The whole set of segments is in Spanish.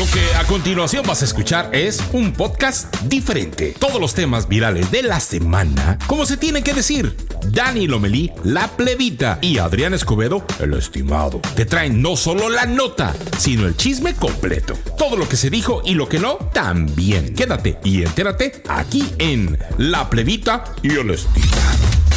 Lo que a continuación vas a escuchar es un podcast diferente. Todos los temas virales de la semana, como se tiene que decir. Dani Lomelí, la plebita, y Adrián Escobedo, el estimado, te traen no solo la nota, sino el chisme completo. Todo lo que se dijo y lo que no, también. Quédate y entérate aquí en La plebita y el estimado.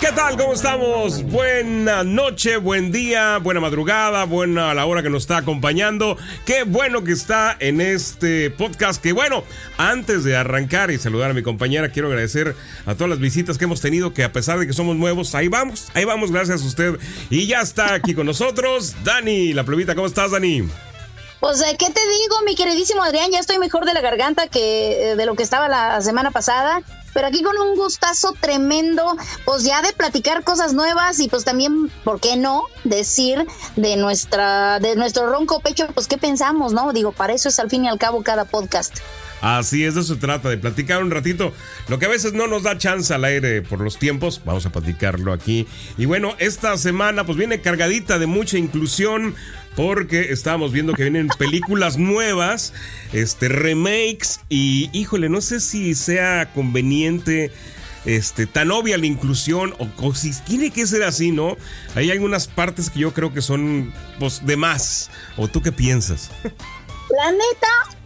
¿Qué tal? ¿Cómo estamos? Buena noche, buen día, buena madrugada, buena la hora que nos está acompañando. Qué bueno que está en este podcast. Que bueno, antes de arrancar y saludar a mi compañera, quiero agradecer a todas las visitas que hemos tenido, que a pesar de que somos nuevos, ahí vamos, ahí vamos, gracias a usted. Y ya está aquí con nosotros, Dani, la plebita. ¿Cómo estás, Dani? Pues, ¿qué te digo, mi queridísimo Adrián? Ya estoy mejor de la garganta que eh, de lo que estaba la semana pasada pero aquí con un gustazo tremendo, pues ya de platicar cosas nuevas y pues también, ¿por qué no? Decir de nuestra, de nuestro ronco pecho, pues qué pensamos, ¿no? Digo, para eso es al fin y al cabo cada podcast. Así es, de eso se trata, de platicar un ratito. Lo que a veces no nos da chance al aire por los tiempos, vamos a platicarlo aquí. Y bueno, esta semana pues viene cargadita de mucha inclusión, porque estábamos viendo que vienen películas nuevas, este remakes y híjole, no sé si sea conveniente este, tan obvia la inclusión o, si tiene que ser así, ¿no? Hay algunas partes que yo creo que son pues de más. ¿O tú qué piensas? La neta,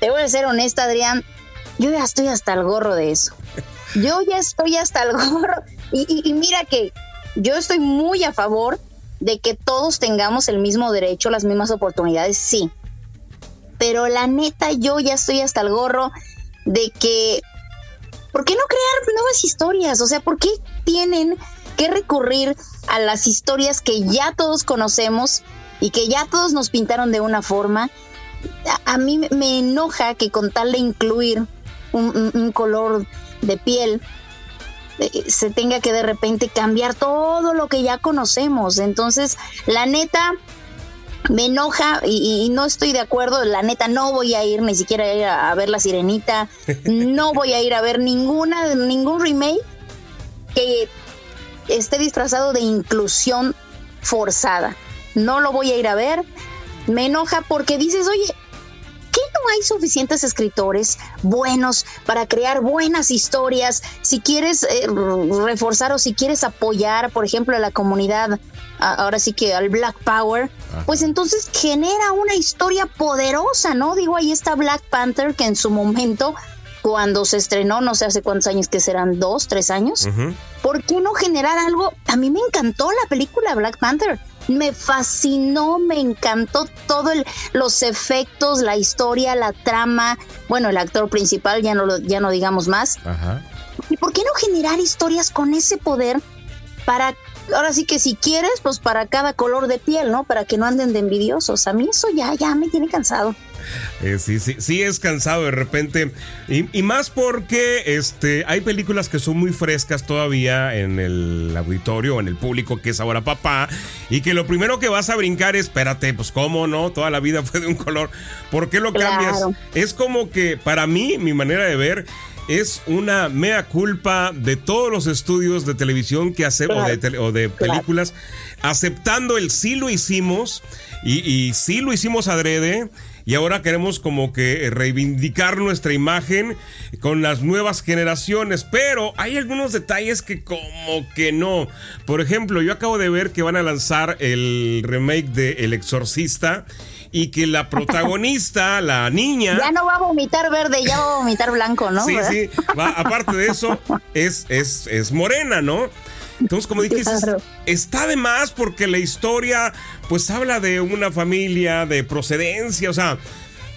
te voy a ser honesta, Adrián, yo ya estoy hasta el gorro de eso. Yo ya estoy hasta el gorro. y mira que yo estoy muy a favor de que todos tengamos el mismo derecho, las mismas oportunidades, sí. Pero la neta, yo ya estoy hasta el gorro de que, ¿por qué no crear nuevas historias? O sea, ¿por qué tienen que recurrir a las historias que ya todos conocemos y que ya todos nos pintaron de una forma? A, mí me enoja que con tal de incluir un color de piel, se tenga que de repente cambiar todo lo que ya conocemos. Entonces, la neta, me enoja y, no estoy de acuerdo. La neta, no voy a ir ni siquiera a, ir a, ver La Sirenita. No voy a ir a ver ninguna, ningún remake que esté disfrazado de inclusión forzada. No lo voy a ir a ver. Me enoja porque dices, oye, no hay suficientes escritores buenos para crear buenas historias? Si quieres eh, reforzar o si quieres apoyar, por ejemplo, a la comunidad, ahora sí que al Black Power, pues entonces genera una historia poderosa, ¿no? Digo, ahí está Black Panther, que en su momento cuando se estrenó, no sé hace cuántos años que serán, dos, tres años. ¿Por qué no generar algo? A mí me encantó la película Black Panther me fascinó, me encantó todo los efectos, la historia, la trama, bueno, el actor principal, ya no ya no digamos más. Ajá. ¿Y por qué no generar historias con ese poder para ahora sí que si quieres, pues para cada color de piel, ¿no? Para que no anden de envidiosos. A mí eso ya, ya me tiene cansado. Eh, sí, sí, sí es cansado de repente. Y, más porque este, hay películas que son muy frescas todavía en el auditorio, en el público que es ahora papá. Y que lo primero que vas a brincar es, espérate, pues cómo no, toda la vida fue de un color. ¿Por qué lo cambias? Es como que para mí, mi manera de ver, es una mea culpa de todos los estudios de televisión que hacemos o, de, películas, aceptando el sí lo hicimos y, y sí lo hicimos adrede y ahora queremos como que reivindicar nuestra imagen con las nuevas generaciones, pero hay algunos detalles que como que no. Por ejemplo, yo acabo de ver que van a lanzar el remake de El Exorcista y que la protagonista, la niña... Ya no va a vomitar verde, ya va a vomitar blanco, ¿no? Sí, sí, aparte de eso, es, es, es morena, ¿no? Entonces, como dijiste, está de más porque la historia, pues habla de una familia, de procedencia, o sea,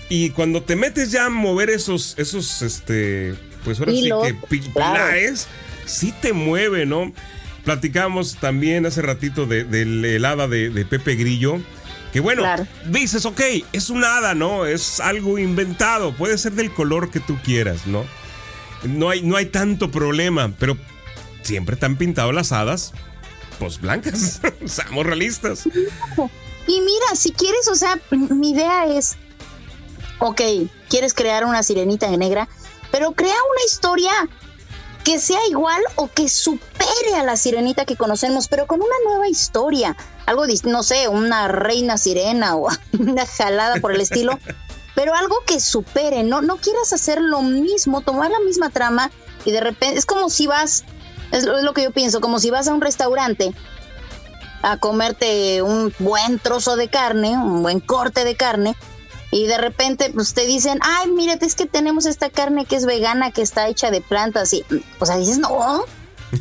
y cuando te metes ya a mover esos, esos, este, pues ahora sí que pilares, sí te mueve, ¿no? Platicamos también hace ratito del de, hada de Pepe Grillo que bueno, dices, ok, es un hada, ¿no? Es algo inventado, puede ser del color que tú quieras, ¿no? No hay, no hay tanto problema, pero siempre te han pintado las hadas, pues blancas, seamos realistas. Y mira, si quieres, o sea, mi idea es, ok, quieres crear una sirenita negra, pero crea una historia que sea igual o que supere a la sirenita que conocemos, pero con una nueva historia. Algo, no sé, una reina sirena o una jalada por el estilo. pero algo que supere, no, no quieras hacer lo mismo, tomar la misma trama y de repente es como si vas, es lo, es lo que yo pienso, como si vas a un restaurante a comerte un buen trozo de carne, un buen corte de carne, y de repente pues te dicen, ay, mírate, es que tenemos esta carne que es vegana, que está hecha de plantas, y, o sea, dices, no,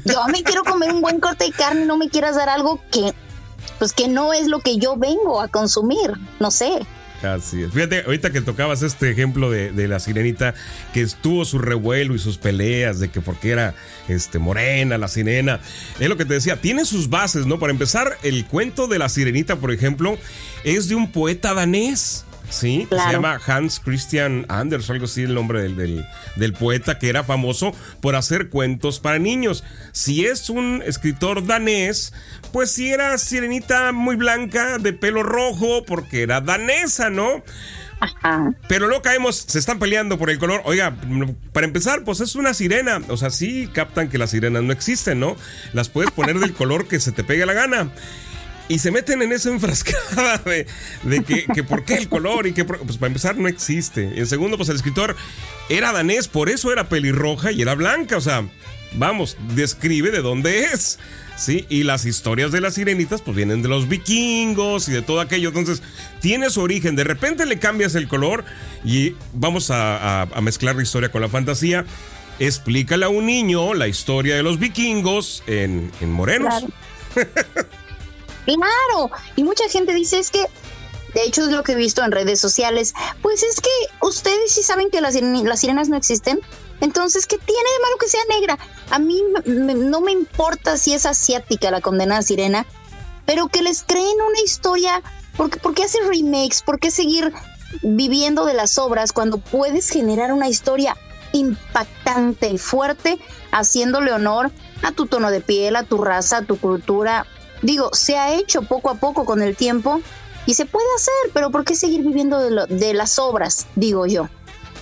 yo me quiero comer un buen corte de carne, no me quieras dar algo que, pues que no es lo que yo vengo a consumir, no sé. Así es. Fíjate, ahorita que tocabas este ejemplo de, de, la sirenita, que estuvo su revuelo y sus peleas de que porque era este, morena la sirena, es lo que te decía, tiene sus bases, ¿no? Para empezar, el cuento de la sirenita, por ejemplo, es de un poeta danés. Sí, claro. se llama Hans Christian Anders, algo así el nombre del, del, del, poeta que era famoso por hacer cuentos para niños. Si es un escritor danés, pues si era sirenita muy blanca, de pelo rojo, porque era danesa, ¿no? Ajá. Pero luego caemos, se están peleando por el color. Oiga, para empezar, pues es una sirena. O sea, sí captan que las sirenas no existen, ¿no? Las puedes poner del color que se te pegue la gana y se meten en esa enfrascada de, de que, que, por qué el color y que pues para empezar no existe. En segundo, pues el escritor era danés, por eso era pelirroja y era blanca, o sea, vamos, describe de dónde es. ¿Sí? Y las historias de las sirenitas pues vienen de los vikingos y de todo aquello. Entonces, tiene su origen. De repente le cambias el color y vamos a, a, a mezclar la historia con la fantasía. Explícale a un niño la historia de los vikingos en, en morenos. Claro. Claro, y mucha gente dice es que, de hecho es lo que he visto en redes sociales, pues es que ustedes sí saben que las, sirenas no existen, entonces, ¿qué tiene de malo que sea negra? A mí no me importa si es asiática la condenada sirena, pero que les creen una historia, porque, ¿por qué hacer remakes? ¿Por qué seguir viviendo de las obras cuando puedes generar una historia impactante y fuerte, haciéndole honor a tu tono de piel, a tu raza, a tu cultura, digo, se ha hecho poco a poco con el tiempo y se puede hacer, pero ¿por qué seguir viviendo de, lo, de las obras? Digo yo.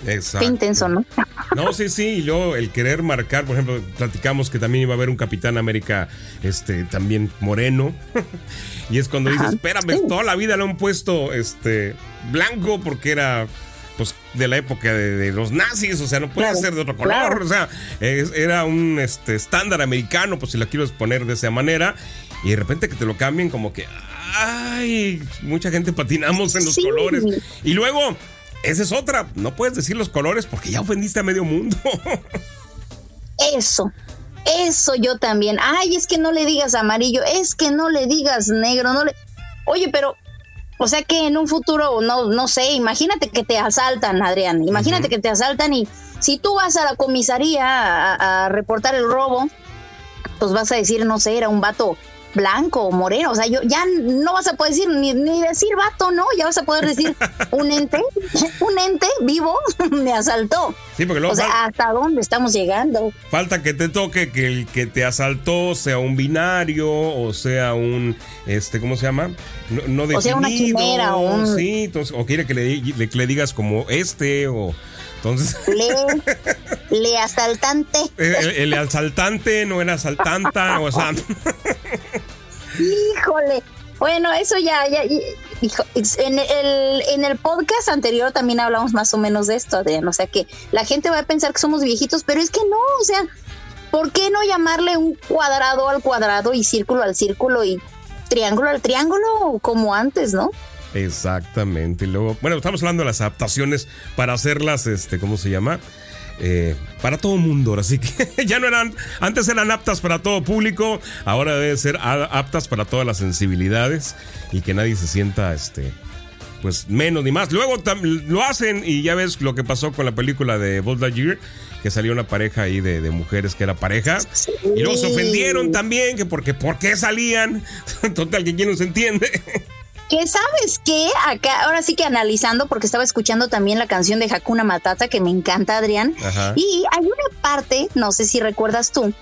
Exacto. Qué intenso, ¿no? No, sí, sí, y luego el querer marcar, por ejemplo, platicamos que también iba a haber un Capitán América, este, también moreno, y es cuando dices, espérame, sí. toda la vida lo han puesto, este, blanco porque era pues de la época de, de, los nazis, o sea, no puede claro, ser de otro color, claro. o sea, es, era un este, estándar americano, pues si la quiero poner de esa manera, y de repente que te lo cambien como que, ay, mucha gente patinamos en los sí. colores. Y luego, esa es otra, no puedes decir los colores porque ya ofendiste a medio mundo. Eso, eso yo también. Ay, es que no le digas amarillo, es que no le digas negro, no le... Oye, pero o sea que en un futuro, no, no sé, imagínate que te asaltan, Adrián. Imagínate uh -huh. que te asaltan y si tú vas a la comisaría a, a, reportar el robo, pues vas a decir, no sé, era un vato blanco o moreno. O sea, yo ya no vas a poder decir ni, ni decir vato, ¿no? Ya vas a poder decir un ente, un ente vivo me asaltó. Sí, porque luego o sea, ¿hasta dónde estamos llegando? Falta que te toque que el que te asaltó sea un binario o sea un, este, ¿cómo se llama? No, no definido. O sea, una quimera o un... Sí, entonces, o quiere que le, le, que le digas como este o... Entonces. Le, le asaltante. El, el, asaltante no era asaltanta, o sea. Híjole. Bueno, eso ya, ya, hijo, en el, en el podcast anterior también hablamos más o menos de esto, Adrián. O sea que la gente va a pensar que somos viejitos, pero es que no, o sea, ¿por qué no llamarle un cuadrado al cuadrado y círculo al círculo y triángulo al triángulo como antes, ¿no? Exactamente. Y luego, bueno, estamos hablando de las adaptaciones para hacerlas, este, ¿cómo se llama? Eh, para todo mundo, así que ya no eran, antes eran aptas para todo público, ahora deben ser aptas para todas las sensibilidades y que nadie se sienta, este, pues menos ni más. Luego lo hacen y ya ves lo que pasó con la película de Buzz Lightyear, que salió una pareja ahí de, de mujeres que era pareja sí. y luego se ofendieron también, que porque, ¿por qué salían? Total, que quién no se entiende. Que sabes que acá, ahora sí que analizando, porque estaba escuchando también la canción de Hakuna Matata, que me encanta, Adrián, Ajá. y hay una parte, no sé si recuerdas tú,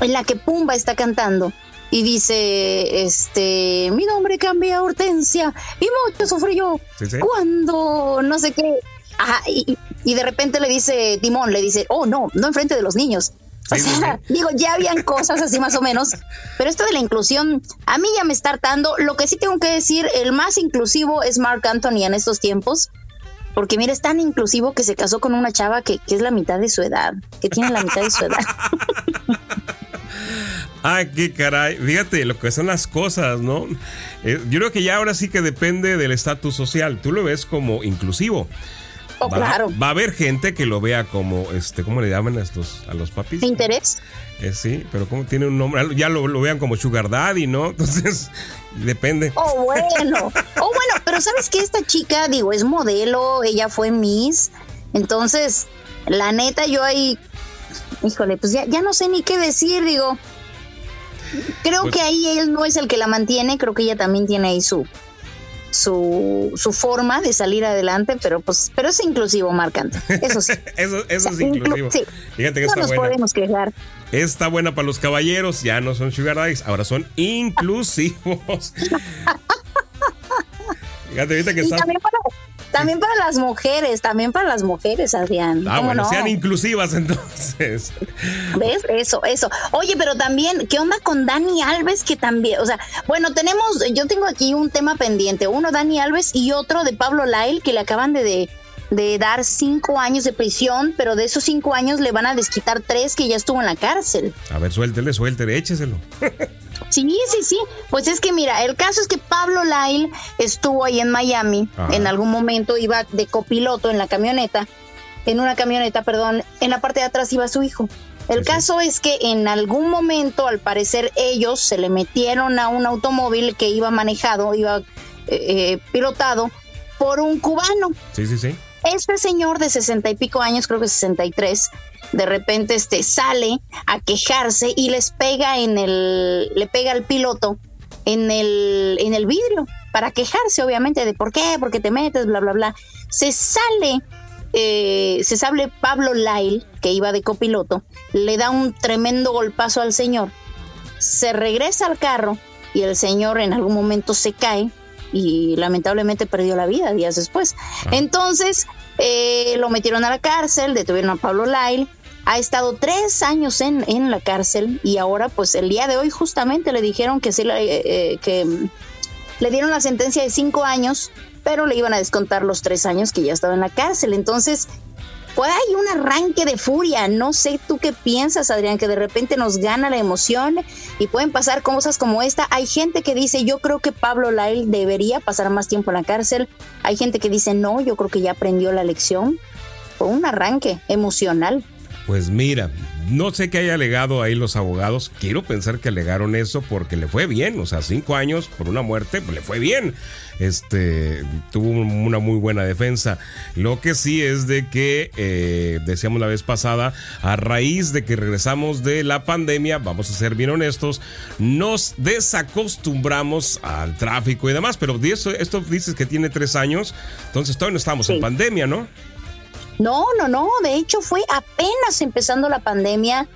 en la que Pumba está cantando y dice, este, mi nombre cambia a Hortensia y mucho sufrí yo sí, sí. cuando no sé qué. Ajá, y, y de repente le dice Timón, le dice, oh no, no enfrente de los niños, o sea, digo, ya habían cosas así más o menos, pero esto de la inclusión a mí ya me está hartando. Lo que sí tengo que decir, el más inclusivo es Mark Anthony en estos tiempos. Porque mira, es tan inclusivo que se casó con una chava que, que es la mitad de su edad, que tiene la mitad de su edad. Ay, qué caray. Fíjate lo que son las cosas, ¿no? Eh, yo creo que ya ahora sí que depende del estatus social. Tú lo ves como inclusivo. Oh, va, claro. va a haber gente que lo vea como, este, ¿cómo le llaman a estos, a los papis? ¿Interés? Eh, sí, pero como tiene un nombre, ya lo, lo, vean como Sugar Daddy, ¿no? Entonces, depende. Oh, bueno. Oh, bueno, pero sabes que esta chica, digo, es modelo, ella fue Miss. Entonces, la neta, yo ahí, híjole, pues ya, ya no sé ni qué decir, digo. Creo Pues- que ahí él no es el que la mantiene, creo que ella también tiene ahí su su, su forma de salir adelante, pero pues, pero es inclusivo, marcante. Eso sí. Eso, eso es Inclu- inclusivo. sí. Fíjate que No está nos buena. podemos quejar. Está buena para los caballeros, ya no son Sugar Daddies, ahora son inclusivos. Fíjate, ahorita que Y está. también para, también para las mujeres, también para las mujeres, Adrián. Ah, ¿Cómo bueno, no? sean inclusivas entonces. ¿Ves? Eso, eso. Oye, pero también, ¿qué onda con Dani Alves? Que también, o sea, bueno, tenemos, yo tengo aquí un tema pendiente, uno Dani Alves y otro de Pablo Lail, que le acaban de, de, de dar cinco años de prisión, pero de esos cinco años le van a desquitar tres que ya estuvo en la cárcel. A ver, suéltele, suéltele, écheselo. Sí, sí, sí. Pues es que mira, el caso es que Pablo Lail estuvo ahí en Miami. Ajá. En algún momento iba de copiloto en la camioneta, en una camioneta, perdón. En la parte de atrás iba su hijo. El Sí, sí. caso es que en algún momento, al parecer, ellos se le metieron a un automóvil que iba manejado, iba eh, eh, pilotado por un cubano. Sí, sí, sí. Este señor de sesenta y pico años, creo que 63, de repente este, sale a quejarse y les pega en el, le pega al piloto en el, en el vidrio para quejarse, obviamente, de por qué, por qué te metes, bla, bla, bla. Se sale, eh, se sale Pablo Lyle, que iba de copiloto, le da un tremendo golpazo al señor, se regresa al carro y el señor en algún momento se cae y lamentablemente perdió la vida días después. Entonces eh, lo metieron a la cárcel, detuvieron a Pablo Lyle, ha estado tres años en, en la cárcel y ahora pues el día de hoy justamente le dijeron que sí, eh, eh, que le dieron la sentencia de cinco años, pero le iban a descontar los tres años que ya estaba en la cárcel. Entonces, pues hay un arranque de furia. No sé tú qué piensas, Adrián, que de repente nos gana la emoción y pueden pasar cosas como esta. Hay gente que dice, yo creo que Pablo Lyle debería pasar más tiempo en la cárcel. Hay gente que dice, no, yo creo que ya aprendió la lección. Fue un arranque emocional. Pues mira, no sé qué haya alegado ahí los abogados. Quiero pensar que alegaron eso porque le fue bien. O sea, cinco años por una muerte, pues le fue bien. Este tuvo un- una muy buena defensa. Lo que sí es de que eh, decíamos la vez pasada, a raíz de que regresamos de la pandemia, vamos a ser bien honestos, nos desacostumbramos al tráfico y demás. Pero eso, esto dices que tiene tres años, entonces todavía no estamos en pandemia, ¿no? No, no, no. De hecho, fue apenas empezando la pandemia.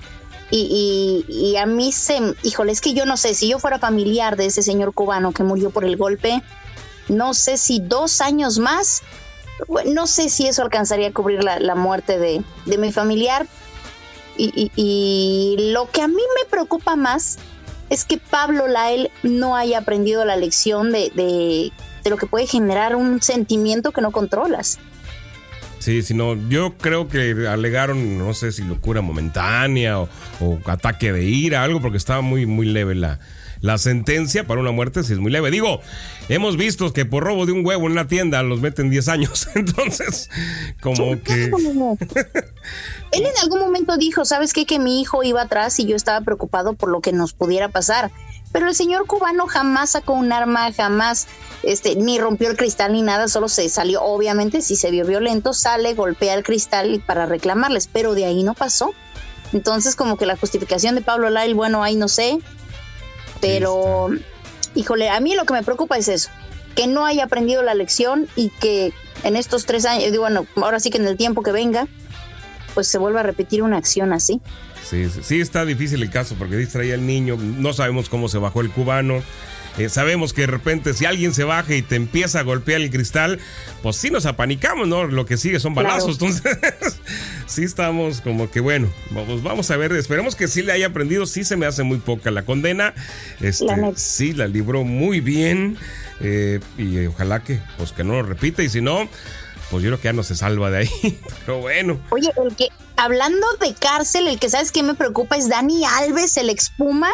Y, y- y a mí se. Híjole, es que yo no sé, si yo fuera familiar de ese señor cubano que murió por el golpe, no sé si dos años más, no sé si eso alcanzaría a cubrir la, muerte de, mi familiar. Y, y- y lo que a mí me preocupa más es que Pablo Lael no haya aprendido la lección de, de, de lo que puede generar un sentimiento que no controlas. Sí, sino yo creo que alegaron, no sé si locura momentánea o, o ataque de ira, algo, porque estaba muy, muy leve la, la sentencia para una muerte, si es muy leve. Digo, hemos visto que por robo de un huevo en una tienda los meten 10 años, entonces, como que... Él en algún momento dijo, ¿sabes qué? Que mi hijo iba atrás y yo estaba preocupado por lo que nos pudiera pasar. Pero el señor cubano jamás sacó un arma, jamás este, ni rompió el cristal ni nada, solo se salió, obviamente, si se vio violento, sale, golpea el cristal para reclamarles, pero de ahí no pasó. Entonces, como que la justificación de Pablo Lyle, bueno, ahí no sé, pero, híjole, a mí lo que me preocupa es eso, que no haya aprendido la lección y que en estos tres años, digo, bueno, ahora sí que en el tiempo que venga, pues se vuelva a repetir una acción así. Sí, sí, sí está difícil el caso porque distraía al niño, no sabemos cómo se bajó el cubano. eh, sabemos que de repente si alguien se baja y te empieza a golpear el cristal, pues sí nos apanicamos, ¿no? Lo que sigue son balazos. Entonces, sí estamos como que bueno, vamos, vamos a ver, esperemos que sí le haya aprendido, sí se me hace muy poca la condena. Este, La sí, la libró muy bien. eh, y ojalá que, pues que no lo repita. Y si no, pues yo creo que ya no se salva de ahí. Pero bueno. Oye, el que, hablando de cárcel, el que sabes que me preocupa es Dani Alves, el expuma,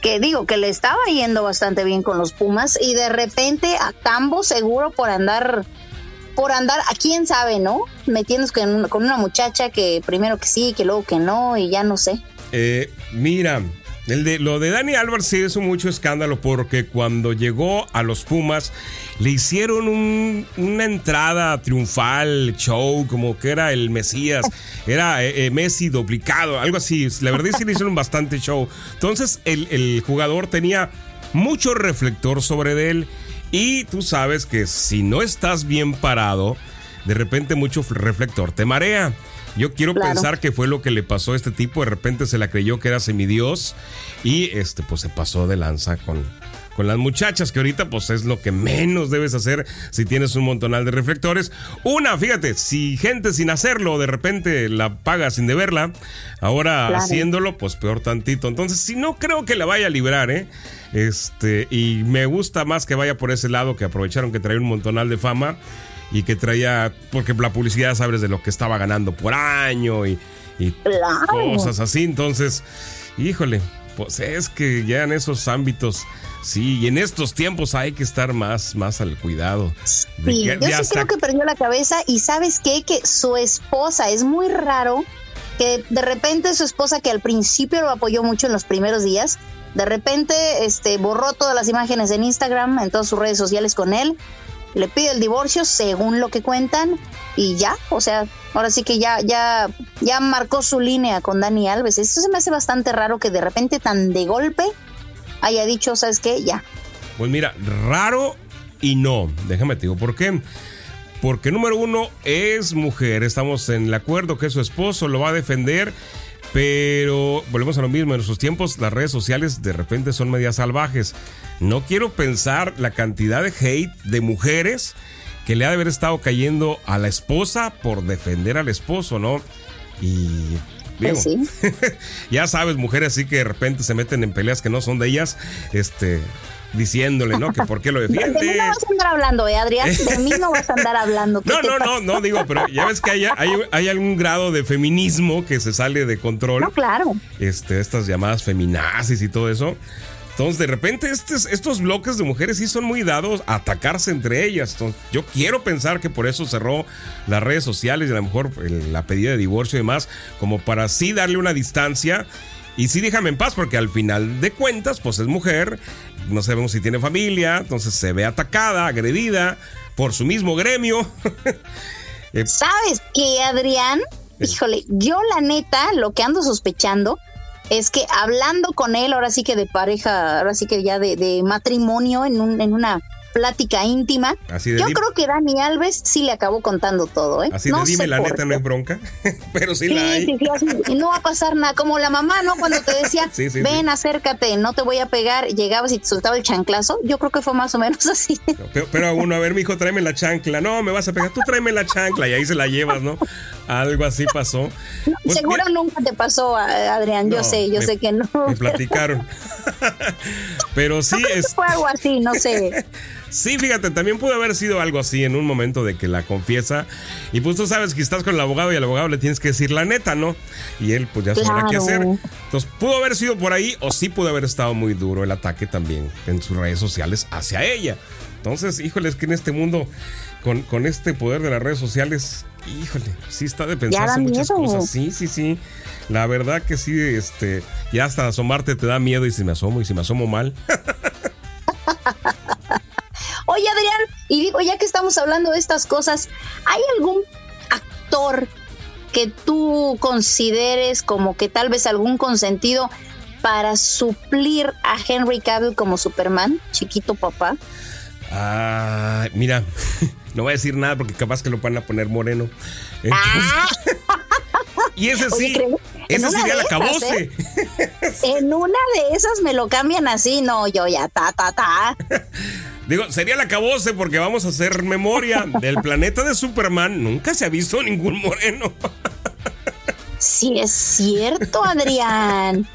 que digo que le estaba yendo bastante bien con los Pumas y de repente a Cambo seguro por andar por andar, a quién sabe, ¿no? Metiéndose con, con una muchacha que primero que sí, que luego que no, y ya no sé. Eh, mira, el de, lo de Dani Álvarez sí hizo mucho escándalo porque cuando llegó a los Pumas le hicieron una entrada triunfal, show, como que era el Mesías, era eh, eh, Messi duplicado, algo así. La verdad es que le hicieron bastante show. Entonces el, el jugador tenía mucho reflector sobre él y tú sabes que si no estás bien parado, de repente mucho reflector te marea. Yo quiero pensar que fue lo que le pasó a este tipo. De repente se la creyó que era semidios y este, pues se pasó de lanza con, con las muchachas, que ahorita pues es lo que menos debes hacer si tienes un montonal de reflectores. Una, fíjate, si gente sin hacerlo de repente la paga sin deberla, ahora haciéndolo, pues peor tantito. Entonces, si no creo que la vaya a librar, ¿eh? Este, y me gusta más que vaya por ese lado, que aprovecharon que traía un montonal de fama y que traía, porque la publicidad sabes de lo que estaba ganando por año y, cosas así. Entonces, híjole, pues es que ya en esos ámbitos, sí, y en estos tiempos hay que estar más, más al cuidado. sí, yo sí creo que perdió la cabeza y sabes qué, que su esposa es muy raro que de repente su esposa que al principio lo apoyó mucho en los primeros días, de repente este, borró todas las imágenes en Instagram, en todas sus redes sociales con él, le pide el divorcio según lo que cuentan y ya, o sea, ahora sí que ya, ya, ya marcó su línea con Dani Alves. Eso se me hace bastante raro que de repente tan de golpe haya dicho, ¿sabes qué? Ya. Pues mira, raro y no. Déjame te digo, ¿por qué? Porque número uno es mujer, estamos en el acuerdo que su esposo lo va a defender pero volvemos a lo mismo, en nuestros tiempos las redes sociales de repente son medias salvajes. No quiero pensar la cantidad de hate de mujeres que le ha de haber estado cayendo a la esposa por defender al esposo, ¿no? Y pues ya sabes, mujeres así que de repente se meten en peleas que no son de ellas, este, diciéndole, ¿no? Que por qué lo defiende. De mí no vas a andar hablando, ¿eh, Adrián? De mí no vas a andar hablando. No, no, no, no, digo, pero ya ves que hay, hay, algún grado de feminismo que se sale de control. No, claro. Este, estas llamadas feminazis y todo eso. Entonces, de repente, estos, estos bloques de mujeres sí son muy dados a atacarse entre ellas. Entonces, yo quiero pensar que por eso cerró las redes sociales y a lo mejor la pedida de divorcio y demás, como para sí darle una distancia. Y sí, déjame en paz, porque al final de cuentas, pues es mujer, no sabemos si tiene familia, entonces se ve atacada, agredida por su mismo gremio. Eh, ¿Sabes qué, Adrián? Híjole, yo la neta, lo que ando sospechando es que hablando con él, ahora sí que de pareja, ahora sí que ya de, de matrimonio en, un, en una plática íntima. Yo creo que Dani Alves sí le acabó contando todo, ¿eh? Así de dime la neta, no es bronca, pero sí, la hay. y no va a pasar nada, como la mamá, ¿no? Cuando te decía, ven, acércate, no te voy a pegar, llegabas y te soltaba el chanclazo, yo creo que fue más o menos así. pero, pero, uno, a ver, mi hijo, tráeme la chancla, no, me vas a pegar, tú tráeme la chancla y ahí se la llevas, ¿no? Algo así pasó. Pues seguro nunca te pasó, Adrián, yo sé, yo sé que no. Me platicaron. pero sí es... Fue algo así, no sé. Sí, fíjate, también pudo haber sido algo así en un momento de que la confiesa. Y pues tú sabes que estás con el abogado y al abogado le tienes que decir la neta, ¿no? Y él pues ya sabrá qué hacer. Entonces pudo haber sido por ahí o sí pudo haber estado muy duro el ataque también en sus redes sociales hacia ella. Entonces, híjole, es que en este mundo, con, con este poder de las redes sociales, híjole, sí está de pensarse muchas cosas. Sí, sí, sí. La verdad que sí, este, ya hasta asomarte te da miedo y si me asomo y si me asomo mal. Oye, Adrián, y digo, ya que estamos hablando de estas cosas, ¿hay algún actor que tú consideres como que tal vez algún consentido para suplir a Henry Cavill como Superman, chiquito papá? Ah, mira, no voy a decir nada porque capaz que lo van a poner moreno. Ah. y ese sí, ese sería la cabose. ¿eh? en una de esas me lo cambian así, no, yo ya ta, ta, ta. Digo, sería la cabose porque vamos a hacer memoria del planeta de Superman. Nunca se ha visto ningún moreno. Sí, es cierto, Adrián.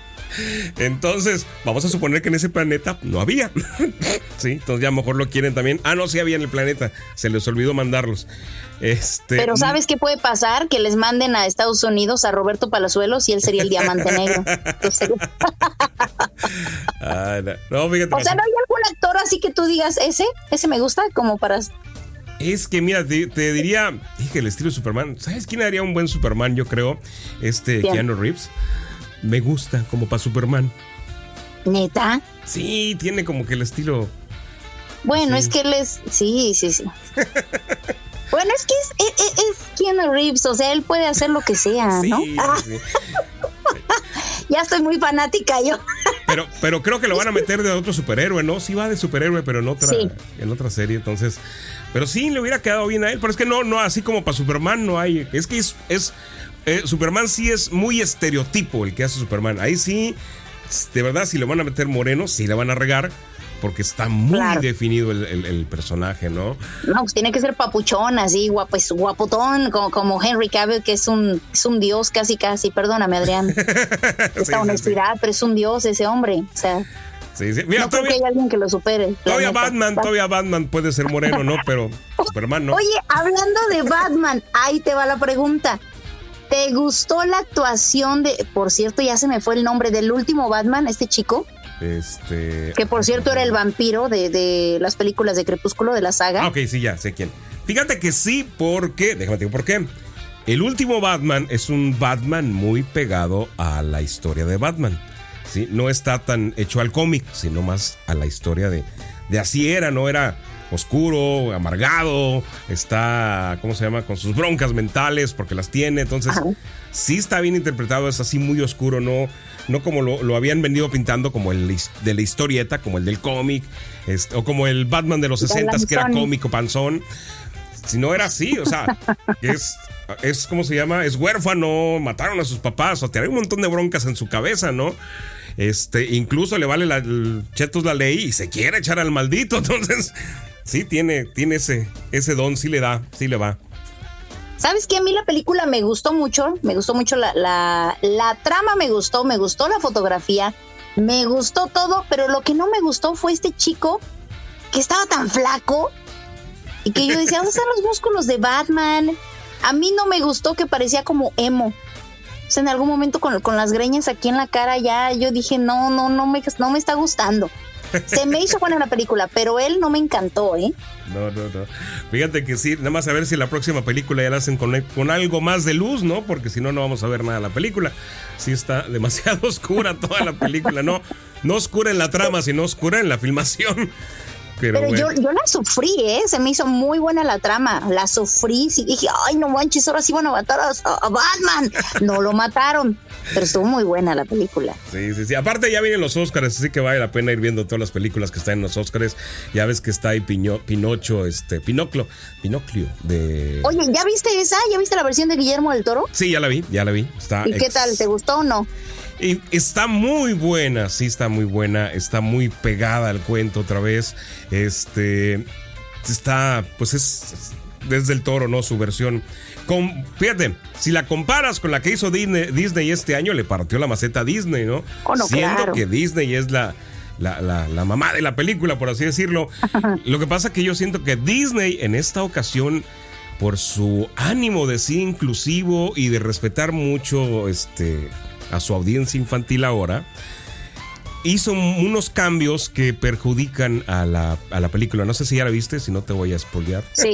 Entonces, vamos a suponer que en ese planeta no había. sí, entonces ya a lo mejor lo quieren también. Ah, no, sí había en el planeta. Se les olvidó mandarlos. Este, Pero ¿sabes qué puede pasar? Que les manden a Estados Unidos a Roberto Palazuelos y él sería el diamante negro. ah, no. fíjate o sea, ¿no hay algún actor así que tú digas, ese, ese me gusta como para... Es que mira, te, diría, dije el estilo de Superman. ¿Sabes quién haría un buen Superman? Yo creo, este Keanu Reeves. Me gusta como para Superman. ¿Neta? Sí, tiene como que el estilo. Bueno, es que él es. Sí, sí, sí. bueno, es que es, es, Keanu Reeves, o sea, él puede hacer lo que sea, ¿no? Sí, ya estoy muy fanática yo. pero, pero creo que lo van a meter de otro superhéroe, ¿no? Sí va de superhéroe, pero en otra, en otra serie, entonces. Pero sí le hubiera quedado bien a él. Pero es que no, no, así como para Superman no hay. Es que es, es eh, Superman sí es muy estereotipo el que hace Superman. Ahí sí, de verdad, si le van a meter moreno, sí le van a regar. Porque está muy definido el, personaje, ¿no? No, pues tiene que ser papuchón, así, guapo, pues, guapotón, como, como, Henry Cavill, que es un, es un dios casi, casi. Perdóname, Adrián. Esta honestidad, pero es un dios ese hombre. O sea. Sí, sí. Mira, no todavía, creo que hay alguien que lo supere. Todavía Batman, todavía Batman puede ser moreno, ¿no? Pero Superman no. Oye, hablando de Batman, ahí te va la pregunta. ¿Te gustó la actuación de, por cierto, ya se me fue el nombre del último Batman, este chico? Este. Que por cierto era el vampiro de, las películas de Crepúsculo de la saga. Ah, ok, sí, ya sé quién. Fíjate que sí, porque. Déjame decir por qué. El último Batman es un Batman muy pegado a la historia de Batman. ¿sí? No está tan hecho al cómic, sino más a la historia de, de así era, no era oscuro, amargado, está, ¿cómo se llama? Con sus broncas mentales porque las tiene. Entonces, sí está bien interpretado, es así muy oscuro, no, no como lo, habían venido pintando como el de la historieta, como el del cómic, este, o como el Batman de los 60 que era cómico, panzón. Si no era así, o sea, es, es, ¿cómo se llama? Es huérfano, mataron a sus papás, o hay un montón de broncas en su cabeza, ¿no? Este, incluso le vale la, chetos la ley y se quiere echar al maldito. Entonces, sí, tiene, tiene ese, ese don, sí le da, sí le va. ¿Sabes qué? A mí la película me gustó mucho, me gustó mucho la, la, trama, me gustó, me gustó la fotografía, me gustó todo, pero lo que no me gustó fue este chico que estaba tan flaco y que yo decía, ¿dónde están los músculos de Batman? A mí no me gustó que parecía como emo en algún momento con, con las greñas aquí en la cara ya yo dije, no, no, no me, no me está gustando. Se me hizo buena la película, pero él no me encantó, ¿eh? No, no, no. Fíjate que sí, nada más a ver si la próxima película ya la hacen con, con algo más de luz, ¿no? Porque si no, no vamos a ver nada de la película. Sí está demasiado oscura toda la película, ¿no? No oscura en la trama, sino oscura en la filmación. Pero, yo, yo, la sufrí, ¿eh? Se me hizo muy buena la trama. La sufrí. y dije, ay, no manches, ahora sí van a matar a, Batman. No lo mataron. Pero estuvo muy buena la película. Sí, sí, sí. Aparte ya vienen los Oscars, así que vale la pena ir viendo todas las películas que están en los Oscars. Ya ves que está ahí Pinocho, este, Pinoclo, Pinoclio de... Oye, ¿ya viste esa? ¿Ya viste la versión de Guillermo del Toro? Sí, ya la vi, ya la vi. Está ¿Y qué tal? ¿Te gustó o no? Está muy buena, sí está muy buena, está muy pegada al cuento otra vez. Este está, pues es desde el toro, ¿no? Su versión. Con, fíjate, si la comparas con la que hizo Disney, este año, le partió la maceta a Disney, ¿no? Oh, Siendo que Disney es la, la, la, mamá de la película, por así decirlo. Lo que pasa que yo siento que Disney en esta ocasión, por su ánimo de ser inclusivo y de respetar mucho este, a su audiencia infantil ahora, hizo unos cambios que perjudican a la, película. No sé si ya la viste, si no te voy a spoilear. Sí.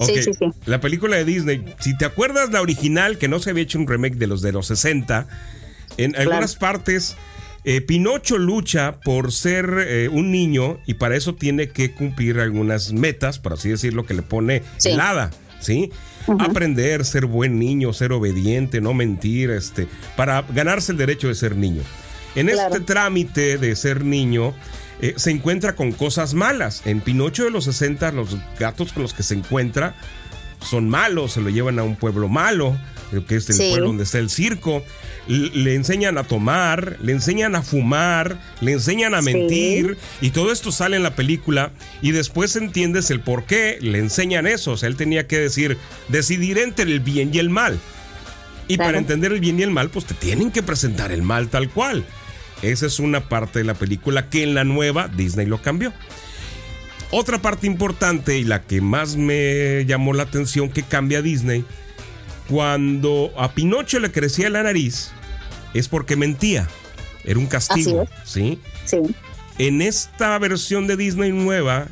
sí, sí, La película de Disney, si te acuerdas la original, que no se había hecho un remake de los de los 60, en algunas partes... Eh, Pinocho lucha por ser eh, un niño y para eso tiene que cumplir algunas metas, por así decirlo, que le pone helada, ¿sí? Aprender, ser buen niño, ser obediente, no mentir, este, para ganarse el derecho de ser niño. En este trámite de ser niño, eh, se encuentra con cosas malas. En Pinocho de los 60, los gatos con los que se encuentra son malos, se lo llevan a un pueblo malo, que es el pueblo donde está el circo. Le, enseñan a tomar, le enseñan a fumar, le enseñan a mentir, y todo esto sale en la película. Y después entiendes el por qué le enseñan eso. O sea, él tenía que decir, decidir entre el bien y el mal. Y para entender el bien y el mal, pues te tienen que presentar el mal tal cual. Esa es una parte de la película que en la nueva Disney lo cambió. Otra parte importante y la que más me llamó la atención que cambia Disney, cuando a Pinocho le crecía la nariz, es porque mentía. Era un castigo, ¿sí? Sí. En esta versión de Disney nueva,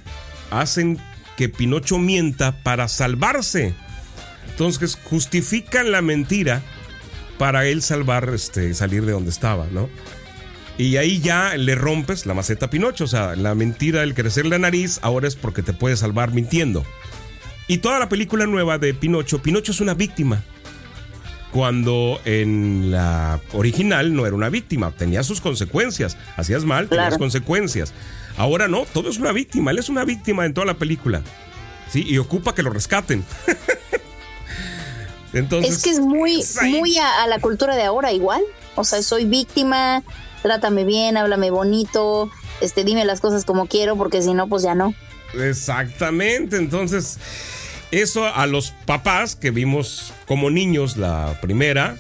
hacen que Pinocho mienta para salvarse. Entonces justifican la mentira para él salvar, este, salir de donde estaba, ¿no? Y ahí ya le rompes la maceta a Pinocho. O sea, la mentira del crecer la nariz ahora es porque te puede salvar mintiendo. Y toda la película nueva de Pinocho, Pinocho es una víctima. Cuando en la original no era una víctima, tenía sus consecuencias. Hacías mal, tenías consecuencias. Ahora no, todo es una víctima. Él es una víctima en toda la película. Sí, y ocupa que lo rescaten. Entonces, es que es muy, muy a, a, la cultura de ahora igual. O sea, soy víctima, trátame bien, háblame bonito, este, dime las cosas como quiero, porque si no, pues ya no. Exactamente, entonces, eso a los papás que vimos como niños la primera,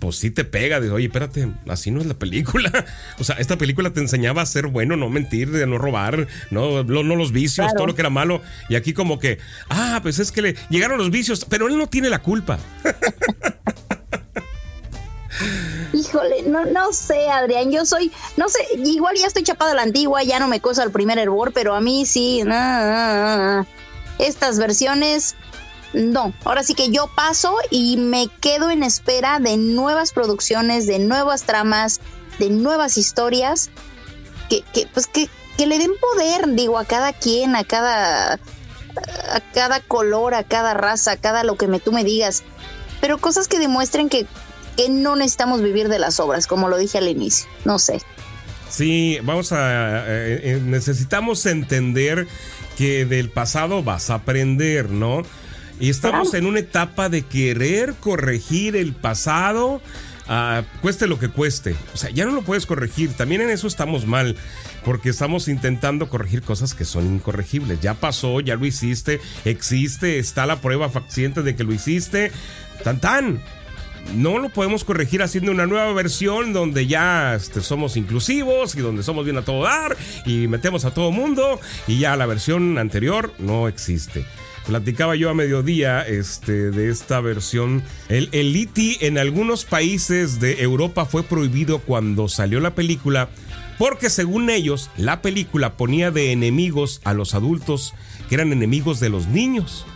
pues sí te pega de, oye, espérate, así no es la película. O sea, esta película te enseñaba a ser bueno, no mentir, de no robar, no, no, los vicios, todo lo que era malo. Y aquí como que, ah, pues es que le llegaron los vicios, pero él no tiene la culpa. Híjole, no, no sé, Adrián, yo soy, no sé, igual ya estoy chapado a la antigua, ya no me cosa el primer hervor, pero a mí sí, estas versiones, no, ahora sí que yo paso y me quedo en espera de nuevas producciones, de nuevas tramas, de nuevas historias, que, que pues que, que le den poder, digo, a cada quien, a cada, a cada color, a cada raza, a cada lo que me, tú me digas, pero cosas que demuestren que que no necesitamos vivir de las obras, como lo dije al inicio. No sé. Sí, vamos a... Eh, eh, necesitamos entender que del pasado vas a aprender, ¿no? Y estamos en una etapa de querer corregir el pasado, ah, cueste lo que cueste. O sea, ya no lo puedes corregir. También en eso estamos mal, porque estamos intentando corregir cosas que son incorregibles. Ya pasó, ya lo hiciste, existe, está la prueba faciente de que lo hiciste. Tan tan no lo podemos corregir haciendo una nueva versión donde ya este, somos inclusivos y donde somos bien a todo dar y metemos a todo mundo y ya la versión anterior no existe. Platicaba yo a mediodía este, de esta versión. El, el en algunos países de Europa fue prohibido cuando salió la película porque según ellos la película ponía de enemigos a los adultos que eran enemigos de los niños.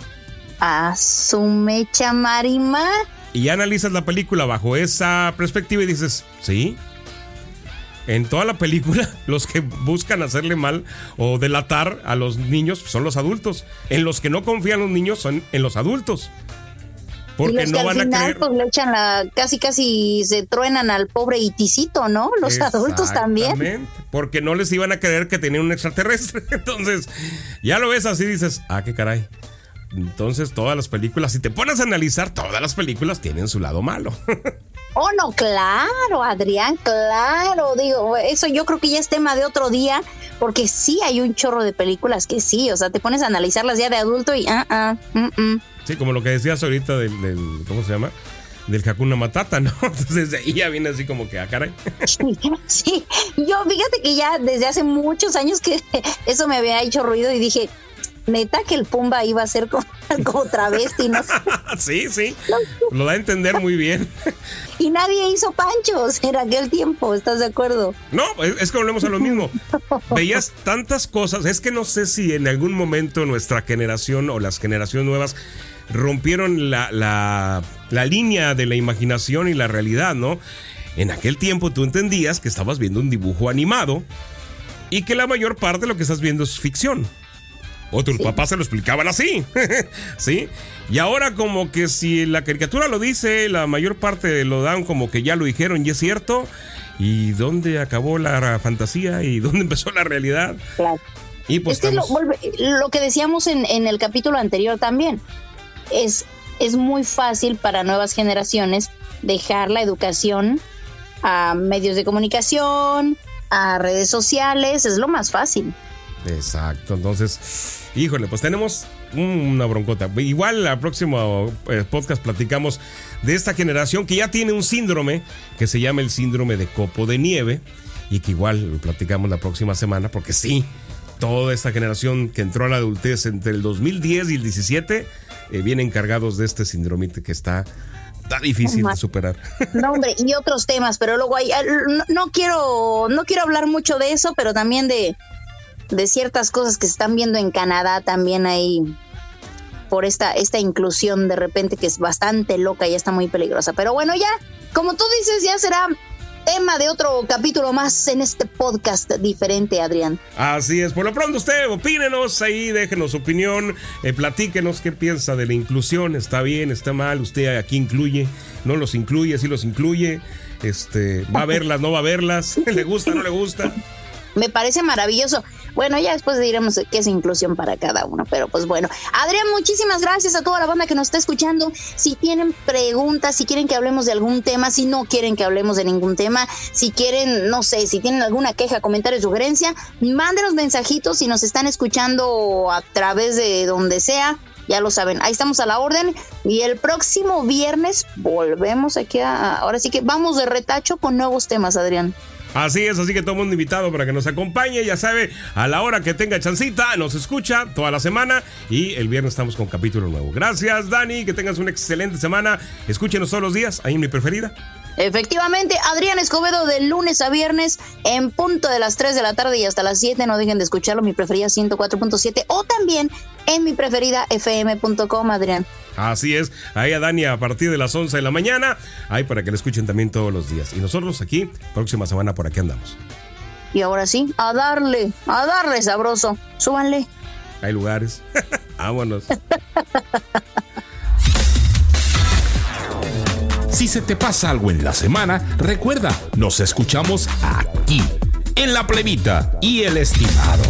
A su y analizas la película bajo esa perspectiva y dices, sí. En toda la película, los que buscan hacerle mal o delatar a los niños son los adultos. En los que no confían los niños son en los adultos. Porque no van a creer. Pues le echan la, casi casi se truenan al pobre iticito, ¿no? Los adultos también. Porque no les iban a creer que tenían un extraterrestre. Entonces, ya lo ves así dices, ah, qué caray. Entonces todas las películas, si te pones a analizar, todas las películas tienen su lado malo. oh, no, claro, Adrián, claro. Digo, eso yo creo que ya es tema de otro día, porque sí hay un chorro de películas que sí, o sea, te pones a analizarlas ya de adulto y... ah, ah Sí, como lo que decías ahorita del, ¿cómo se llama? del Hakuna Matata, ¿no? Entonces ahí ya viene así como que, ah, caray. Sí, yo fíjate que ya desde hace muchos años que eso me había hecho ruido y dije, neta que el Pumba iba a ser como, como travesti, ¿no? sí, sí. Lo da a entender muy bien. y nadie hizo panchos en aquel tiempo, ¿estás de acuerdo? No, es, que volvemos a lo mismo. Veías tantas cosas. Es que no sé si en algún momento nuestra generación o las generaciones nuevas rompieron la, la, la línea de la imaginación y la realidad, ¿no? En aquel tiempo tú entendías que estabas viendo un dibujo animado y que la mayor parte de lo que estás viendo es ficción. O tus papás se lo explicaban así. ¿Sí? Y ahora como que si la caricatura lo dice, la mayor parte lo dan como que ya lo dijeron y es cierto. ¿Y dónde acabó la fantasía y dónde empezó la realidad? Claro. Y pues es lo, que decíamos en, en, el capítulo anterior también. Es, es muy fácil para nuevas generaciones dejar la educación a medios de comunicación, a redes sociales, es lo más fácil. Exacto, entonces, híjole, pues tenemos una broncota. Igual la próxima eh, podcast platicamos de esta generación que ya tiene un síndrome que se llama el síndrome de copo de nieve y que igual lo platicamos la próxima semana porque sí, toda esta generación que entró a la adultez entre el 2010 y el 17 eh, vienen cargados de este síndrome que está Está difícil de superar. No, hombre, y otros temas, pero luego hay, no, quiero, no quiero hablar mucho de eso, pero también de, de ciertas cosas que se están viendo en Canadá también hay por esta, esta inclusión de repente que es bastante loca y está muy peligrosa. Pero bueno, ya, como tú dices, ya será tema de otro capítulo más en este podcast diferente, Adrián. Así es, por lo pronto usted opínenos ahí, déjenos su opinión, eh, platíquenos qué piensa de la inclusión, está bien, está mal, usted aquí incluye, no los incluye, sí los incluye, este, va a verlas, no va a verlas, le gusta, no le gusta. Me parece maravilloso. Bueno, ya después diremos qué es inclusión para cada uno, pero pues bueno. Adrián, muchísimas gracias a toda la banda que nos está escuchando. Si tienen preguntas, si quieren que hablemos de algún tema, si no quieren que hablemos de ningún tema, si quieren, no sé, si tienen alguna queja, comentario, sugerencia, mándenos mensajitos si nos están escuchando a través de donde sea ya lo saben, ahí estamos a la orden y el próximo viernes volvemos aquí a, ahora sí que vamos de retacho con nuevos temas, Adrián. Así es, así que todo el mundo invitado para que nos acompañe, ya sabe, a la hora que tenga chancita, nos escucha toda la semana y el viernes estamos con capítulo nuevo. Gracias, Dani, que tengas una excelente semana. Escúchenos todos los días, ahí mi preferida. Efectivamente, Adrián Escobedo de lunes a viernes en punto de las 3 de la tarde y hasta las 7. No dejen de escucharlo, mi preferida 104.7 o también en mi preferida fm.com, Adrián. Así es, ahí a Dani a partir de las 11 de la mañana, ahí para que le escuchen también todos los días. Y nosotros aquí, próxima semana por aquí andamos. Y ahora sí, a darle, a darle sabroso. Súbanle. Hay lugares. Vámonos. Si se te pasa algo en la semana, recuerda, nos escuchamos aquí, en la plebita y el estimado.